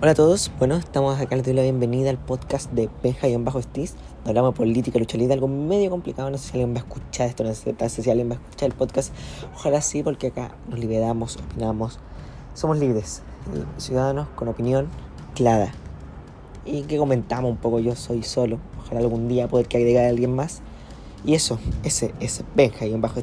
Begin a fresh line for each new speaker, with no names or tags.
Hola a todos, bueno, estamos acá, les doy la bienvenida al podcast de Benja y en Bajo Hablamos de política, lucha libre, algo medio complicado, no sé si alguien va a escuchar esto, no sé si alguien va a escuchar el podcast. Ojalá sí, porque acá nos liberamos, opinamos, somos libres, ciudadanos con opinión clara. Y que comentamos un poco, yo soy solo, ojalá algún día poder que agregar a alguien más. Y eso, ese, ese, Benja y en Bajo